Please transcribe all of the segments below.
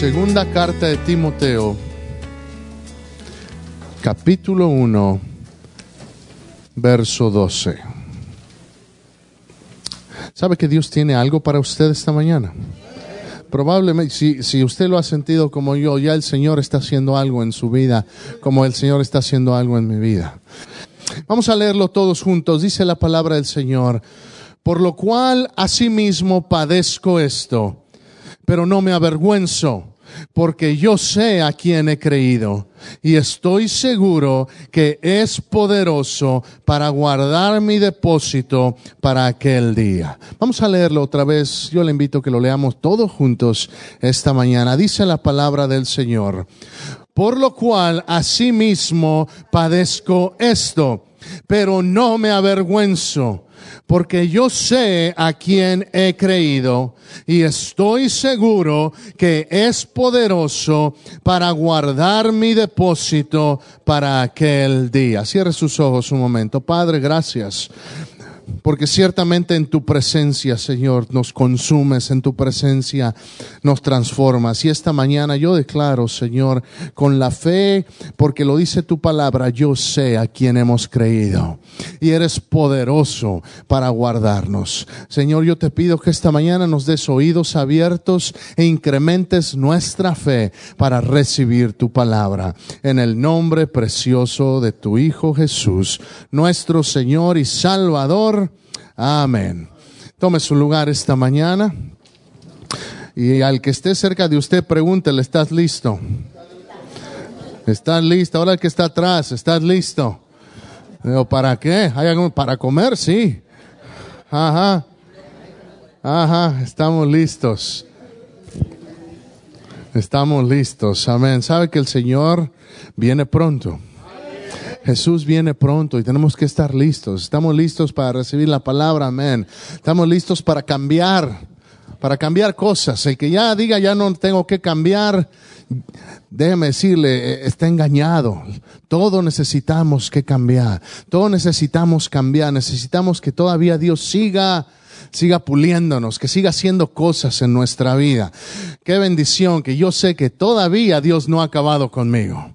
Segunda carta de Timoteo, capítulo 1, verso 12. ¿Sabe que Dios tiene algo para usted esta mañana? Probablemente, si, si usted lo ha sentido como yo, ya el Señor está haciendo algo en su vida, como el Señor está haciendo algo en mi vida. Vamos a leerlo todos juntos. Dice la palabra del Señor. Por lo cual asimismo padezco esto, pero no me avergüenzo, porque yo sé a quién he creído y estoy seguro que es poderoso para guardar mi depósito para aquel día. Vamos a leerlo otra vez. Yo le invito a que lo leamos todos juntos esta mañana. Dice la palabra del Señor. Por lo cual asimismo padezco esto, pero no me avergüenzo porque yo sé a quién he creído y estoy seguro que es poderoso para guardar mi depósito para aquel día. Cierre sus ojos un momento. Padre, gracias porque ciertamente en tu presencia, Señor, nos consumes, en tu presencia nos transformas. Y esta mañana yo declaro, Señor, con la fe, porque lo dice tu palabra, yo sé a quién hemos creído. Y eres poderoso para guardarnos. Señor, yo te pido que esta mañana nos des oídos abiertos e incrementes nuestra fe para recibir tu palabra. En el nombre precioso de tu Hijo Jesús, nuestro Señor y Salvador. Amén. Tome su lugar esta mañana. Y al que esté cerca de usted, pregúntele, ¿estás listo? ¿Estás listo? Ahora el que está atrás, ¿estás listo? ¿Para qué? ¿Para comer? Sí. Ajá. Ajá, estamos listos. Estamos listos. Amén. ¿Sabe que el Señor viene pronto? Jesús viene pronto y tenemos que estar listos. Estamos listos para recibir la palabra, amén. Estamos listos para cambiar, para cambiar cosas. El que ya diga, ya no tengo que cambiar, déjeme decirle, eh, está engañado. Todo necesitamos que cambiar. Todo necesitamos cambiar. Necesitamos que todavía Dios siga siga puliéndonos, que siga haciendo cosas en nuestra vida. Qué bendición que yo sé que todavía Dios no ha acabado conmigo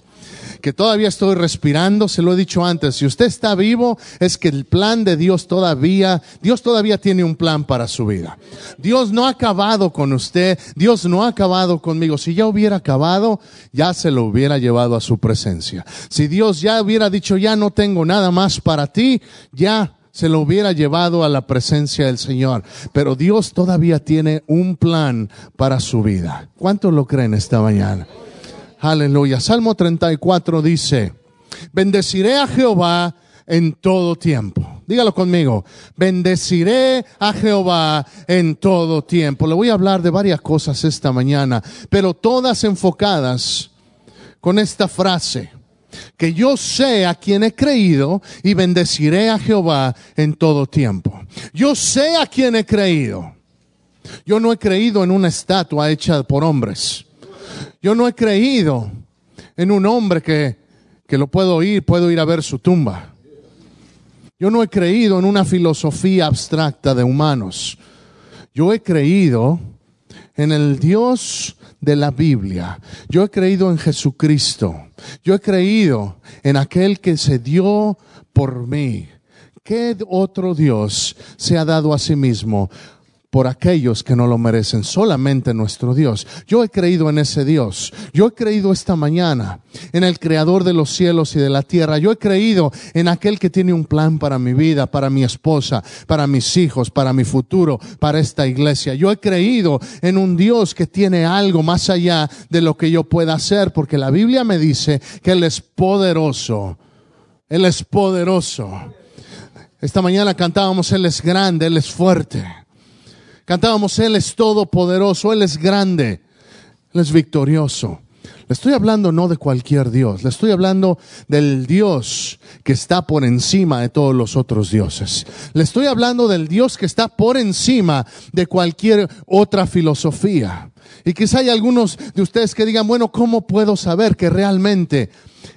que todavía estoy respirando, se lo he dicho antes, si usted está vivo es que el plan de Dios todavía, Dios todavía tiene un plan para su vida. Dios no ha acabado con usted, Dios no ha acabado conmigo. Si ya hubiera acabado, ya se lo hubiera llevado a su presencia. Si Dios ya hubiera dicho, ya no tengo nada más para ti, ya se lo hubiera llevado a la presencia del Señor. Pero Dios todavía tiene un plan para su vida. ¿Cuántos lo creen esta mañana? Aleluya. Salmo 34 dice, bendeciré a Jehová en todo tiempo. Dígalo conmigo. Bendeciré a Jehová en todo tiempo. Le voy a hablar de varias cosas esta mañana, pero todas enfocadas con esta frase. Que yo sé a quien he creído y bendeciré a Jehová en todo tiempo. Yo sé a quien he creído. Yo no he creído en una estatua hecha por hombres. Yo no he creído en un hombre que, que lo puedo ir, puedo ir a ver su tumba. Yo no he creído en una filosofía abstracta de humanos. Yo he creído en el Dios de la Biblia. Yo he creído en Jesucristo. Yo he creído en aquel que se dio por mí. ¿Qué otro Dios se ha dado a sí mismo por aquellos que no lo merecen, solamente nuestro Dios. Yo he creído en ese Dios. Yo he creído esta mañana en el Creador de los cielos y de la tierra. Yo he creído en aquel que tiene un plan para mi vida, para mi esposa, para mis hijos, para mi futuro, para esta iglesia. Yo he creído en un Dios que tiene algo más allá de lo que yo pueda hacer, porque la Biblia me dice que Él es poderoso. Él es poderoso. Esta mañana cantábamos, Él es grande, Él es fuerte. Cantábamos, Él es todopoderoso, Él es grande, Él es victorioso. Le estoy hablando no de cualquier Dios, le estoy hablando del Dios que está por encima de todos los otros dioses. Le estoy hablando del Dios que está por encima de cualquier otra filosofía. Y quizá hay algunos de ustedes que digan, bueno, ¿cómo puedo saber que realmente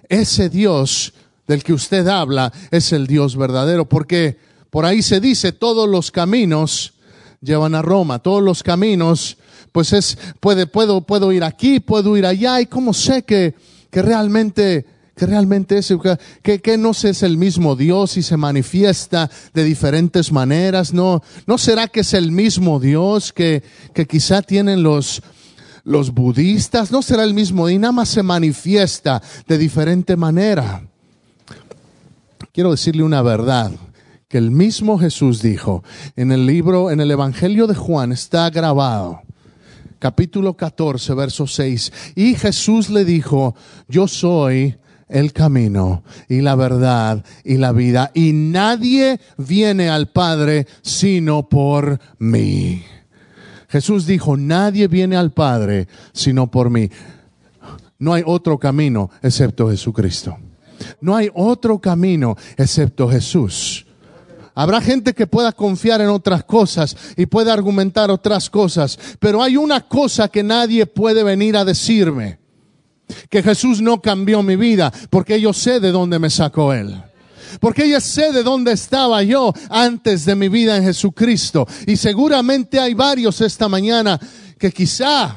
ese Dios del que usted habla es el Dios verdadero? Porque por ahí se dice, todos los caminos llevan a Roma. Todos los caminos pues es, puede, puedo, puedo ir aquí, puedo ir allá, y cómo sé que, que realmente, que realmente es, que, que no es el mismo Dios y se manifiesta de diferentes maneras, no, no será que es el mismo Dios que, que quizá tienen los, los budistas, no será el mismo y nada más se manifiesta de diferente manera. Quiero decirle una verdad que el mismo Jesús dijo en el libro, en el Evangelio de Juan está grabado capítulo 14, verso 6. Y Jesús le dijo, yo soy el camino y la verdad y la vida, y nadie viene al Padre sino por mí. Jesús dijo, nadie viene al Padre sino por mí. No hay otro camino excepto Jesucristo. No hay otro camino excepto Jesús. Habrá gente que pueda confiar en otras cosas y pueda argumentar otras cosas, pero hay una cosa que nadie puede venir a decirme, que Jesús no cambió mi vida, porque yo sé de dónde me sacó Él. Porque yo sé de dónde estaba yo antes de mi vida en Jesucristo. Y seguramente hay varios esta mañana que quizá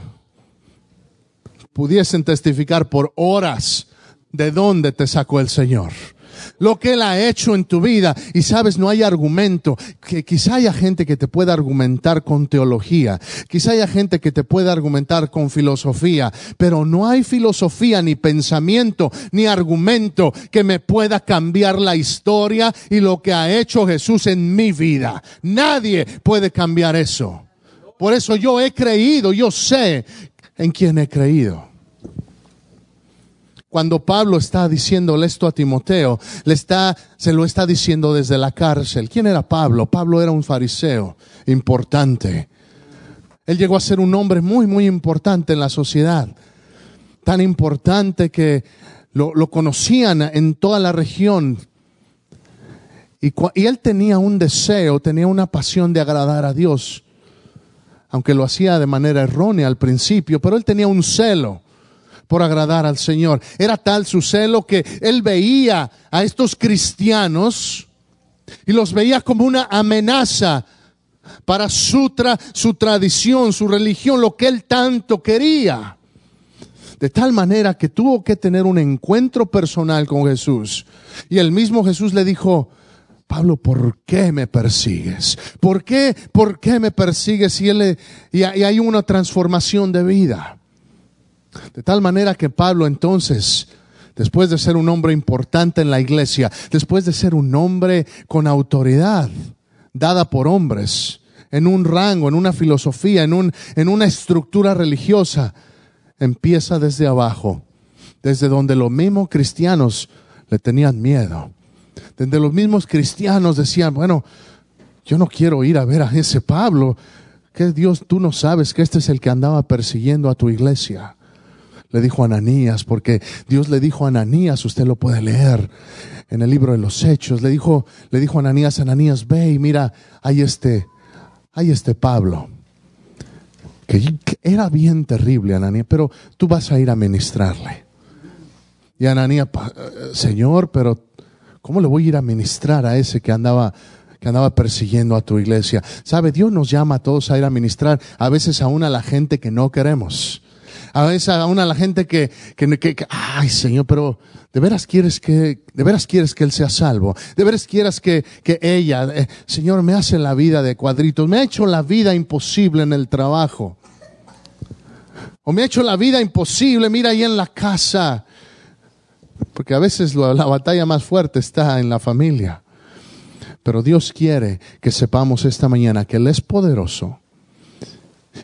pudiesen testificar por horas de dónde te sacó el Señor lo que Él ha hecho en tu vida. Y sabes, no hay argumento. Que quizá haya gente que te pueda argumentar con teología. Quizá haya gente que te pueda argumentar con filosofía. Pero no hay filosofía, ni pensamiento, ni argumento que me pueda cambiar la historia y lo que ha hecho Jesús en mi vida. Nadie puede cambiar eso. Por eso yo he creído, yo sé en quién he creído. Cuando Pablo está diciéndole esto a Timoteo, le está, se lo está diciendo desde la cárcel. ¿Quién era Pablo? Pablo era un fariseo importante. Él llegó a ser un hombre muy, muy importante en la sociedad. Tan importante que lo, conocían en toda la región. Y, y él tenía un deseo, tenía una pasión de agradar a Dios. Aunque lo hacía de manera errónea al principio, pero él tenía un celo por agradar al Señor. Era tal su celo que él veía a estos cristianos y los veía como una amenaza para su, su tradición, su religión, lo que él tanto quería. De tal manera que tuvo que tener un encuentro personal con Jesús. Y el mismo Jesús le dijo, Pablo, ¿por qué me persigues? ¿Por qué, por qué me persigues? Y, él, y hay una transformación de vida. De tal manera que Pablo entonces, después de ser un hombre importante en la iglesia, después de ser un hombre con autoridad dada por hombres, en un rango, en una filosofía, en, un, en una estructura religiosa, empieza desde abajo, desde donde los mismos cristianos le tenían miedo, desde los mismos cristianos decían, bueno, yo no quiero ir a ver a ese Pablo, que Dios, tú no sabes que este es el que andaba persiguiendo a tu iglesia le dijo a Ananías, porque Dios le dijo a Ananías, usted lo puede leer en el libro de los Hechos, le dijo, le dijo a Ananías, Ananías, ve y mira, hay este, hay este Pablo, que, era bien terrible, Ananías, pero tú vas a ir a ministrarle. Y Ananías, eh, Señor, pero ¿cómo le voy a ir a ministrar a ese que andaba que andaba persiguiendo a tu iglesia. Sabe, Dios nos llama a todos a ir a ministrar, a veces aún a la gente que no queremos a veces aún a la gente que, que, que, ay Señor, pero de veras quieres que, de veras quieres que Él sea salvo, de veras quieres que, que ella, eh, Señor, me hace la vida de cuadritos, me ha hecho la vida imposible en el trabajo, o me ha hecho la vida imposible, mira ahí en la casa, porque a veces la batalla más fuerte está en la familia. Pero Dios quiere que sepamos esta mañana que Él es poderoso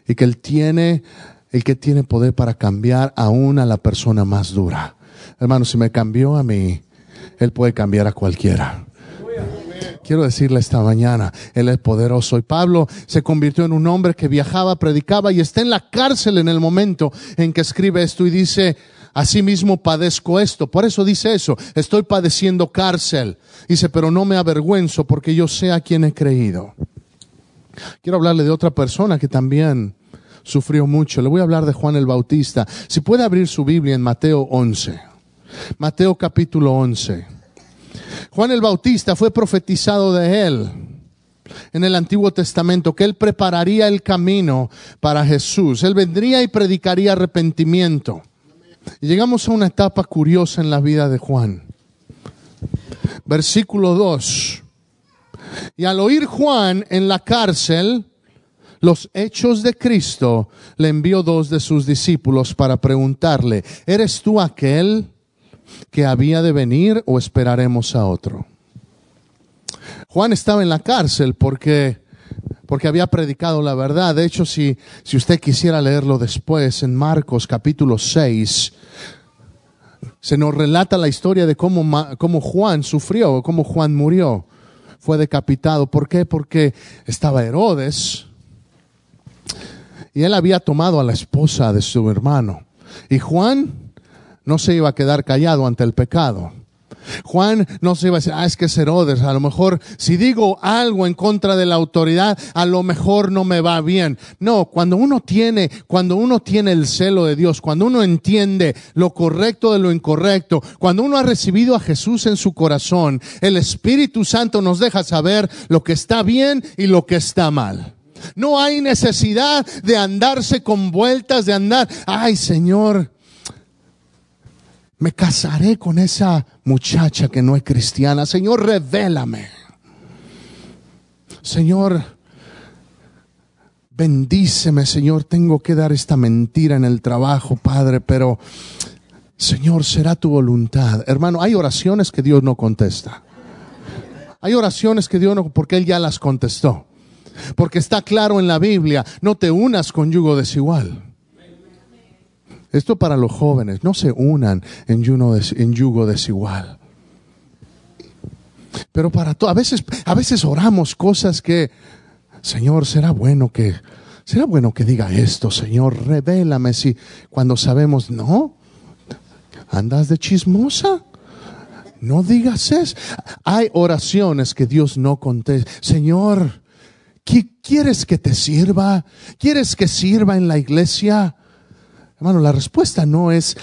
y que Él tiene el que tiene poder para cambiar aún a la persona más dura. Hermano, si me cambió a mí, Él puede cambiar a cualquiera. Quiero decirle esta mañana, Él es poderoso. Y Pablo se convirtió en un hombre que viajaba, predicaba y está en la cárcel en el momento en que escribe esto y dice, asimismo padezco esto. Por eso dice eso, estoy padeciendo cárcel. Dice, pero no me avergüenzo porque yo sé a quien he creído. Quiero hablarle de otra persona que también sufrió mucho. Le voy a hablar de Juan el Bautista. Si puede abrir su Biblia en Mateo 11. Mateo capítulo 11. Juan el Bautista fue profetizado de él en el Antiguo Testamento, que Él prepararía el camino para Jesús. Él vendría y predicaría arrepentimiento. Y llegamos a una etapa curiosa en la vida de Juan. Versículo 2. Y al oír Juan en la cárcel los hechos de Cristo, le envió dos de sus discípulos para preguntarle, ¿eres tú aquel que había de venir o esperaremos a otro? Juan estaba en la cárcel porque porque había predicado la verdad. De hecho, si, si usted quisiera leerlo después, en Marcos capítulo 6, se nos relata la historia de cómo, cómo Juan sufrió, cómo Juan murió. Fue decapitado. ¿Por qué? Porque estaba Herodes y él había tomado a la esposa de su hermano. Y Juan no se iba a quedar callado ante el pecado. Juan no se iba a decir, ah, es que es Herodes, a lo mejor si digo algo en contra de la autoridad, a lo mejor no me va bien. No, cuando uno tiene, cuando uno tiene el celo de Dios, cuando uno entiende lo correcto de lo incorrecto, cuando uno ha recibido a Jesús en su corazón, el Espíritu Santo nos deja saber lo que está bien y lo que está mal. No hay necesidad de andarse con vueltas, de andar, ay Señor, me casaré con esa muchacha que no es cristiana. Señor, revélame. Señor, bendíceme, Señor. Tengo que dar esta mentira en el trabajo, Padre, pero Señor, será tu voluntad. Hermano, hay oraciones que Dios no contesta. Hay oraciones que Dios no, porque Él ya las contestó. Porque está claro en la Biblia, no te unas con yugo desigual. Esto para los jóvenes, no se unan en, yugo desigual. Pero para todo, a veces, a veces oramos cosas que, Señor, será bueno que, será bueno que diga esto, Señor, revélame si cuando sabemos, no, andas de chismosa. No digas eso. Hay oraciones que Dios no contesta. Señor, ¿quieres que te sirva? ¿Quieres que sirva en la iglesia? Hermano, la respuesta no es,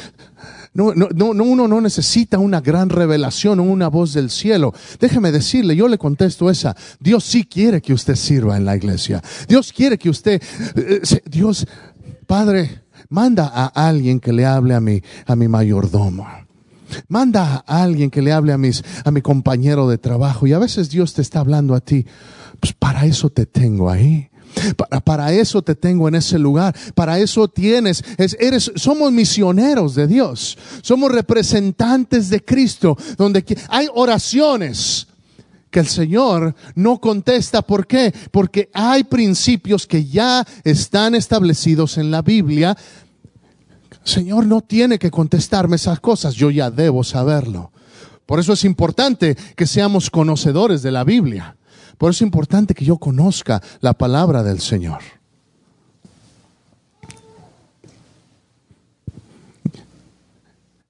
no, no, no, uno no necesita una gran revelación o una voz del cielo. Déjeme decirle, yo le contesto esa. Dios sí quiere que usted sirva en la iglesia. Dios quiere que usted, eh, Dios, Padre, manda a alguien que le hable a mi, a mi mayordomo. Manda a alguien que le hable a, mis, a mi compañero de trabajo. Y a veces Dios te está hablando a ti. Pues para eso te tengo ahí. Para, eso te tengo en ese lugar. Para eso tienes. eres, somos misioneros de Dios. Somos representantes de Cristo. Donde hay oraciones que el Señor no contesta. ¿Por qué? Porque hay principios que ya están establecidos en la Biblia. Señor no tiene que contestarme esas cosas. Yo ya debo saberlo. Por eso es importante que seamos conocedores de la Biblia. Por eso es importante que yo conozca la palabra del Señor.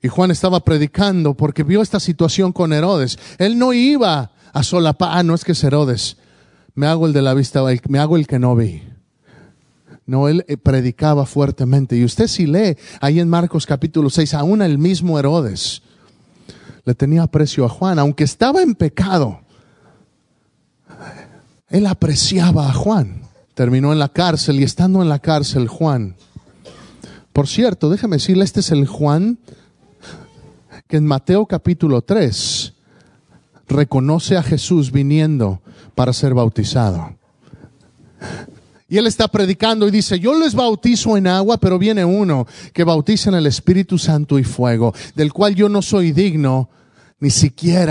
Y Juan estaba predicando porque vio esta situación con Herodes. Él no iba a solapar, ah, no es que es Herodes, me hago el de la vista, me hago el que no vi. No, él eh, predicaba fuertemente. Y usted si lee ahí en Marcos capítulo 6, aún el mismo Herodes le tenía aprecio a Juan, aunque estaba en pecado él apreciaba a Juan. Terminó en la cárcel y estando en la cárcel Juan. Por cierto, déjeme decirle, este es el Juan que en Mateo capítulo 3 reconoce a Jesús viniendo para ser bautizado. Y él está predicando y dice, yo les bautizo en agua, pero viene uno que bautiza en el Espíritu Santo y fuego, del cual yo no soy digno ni siquiera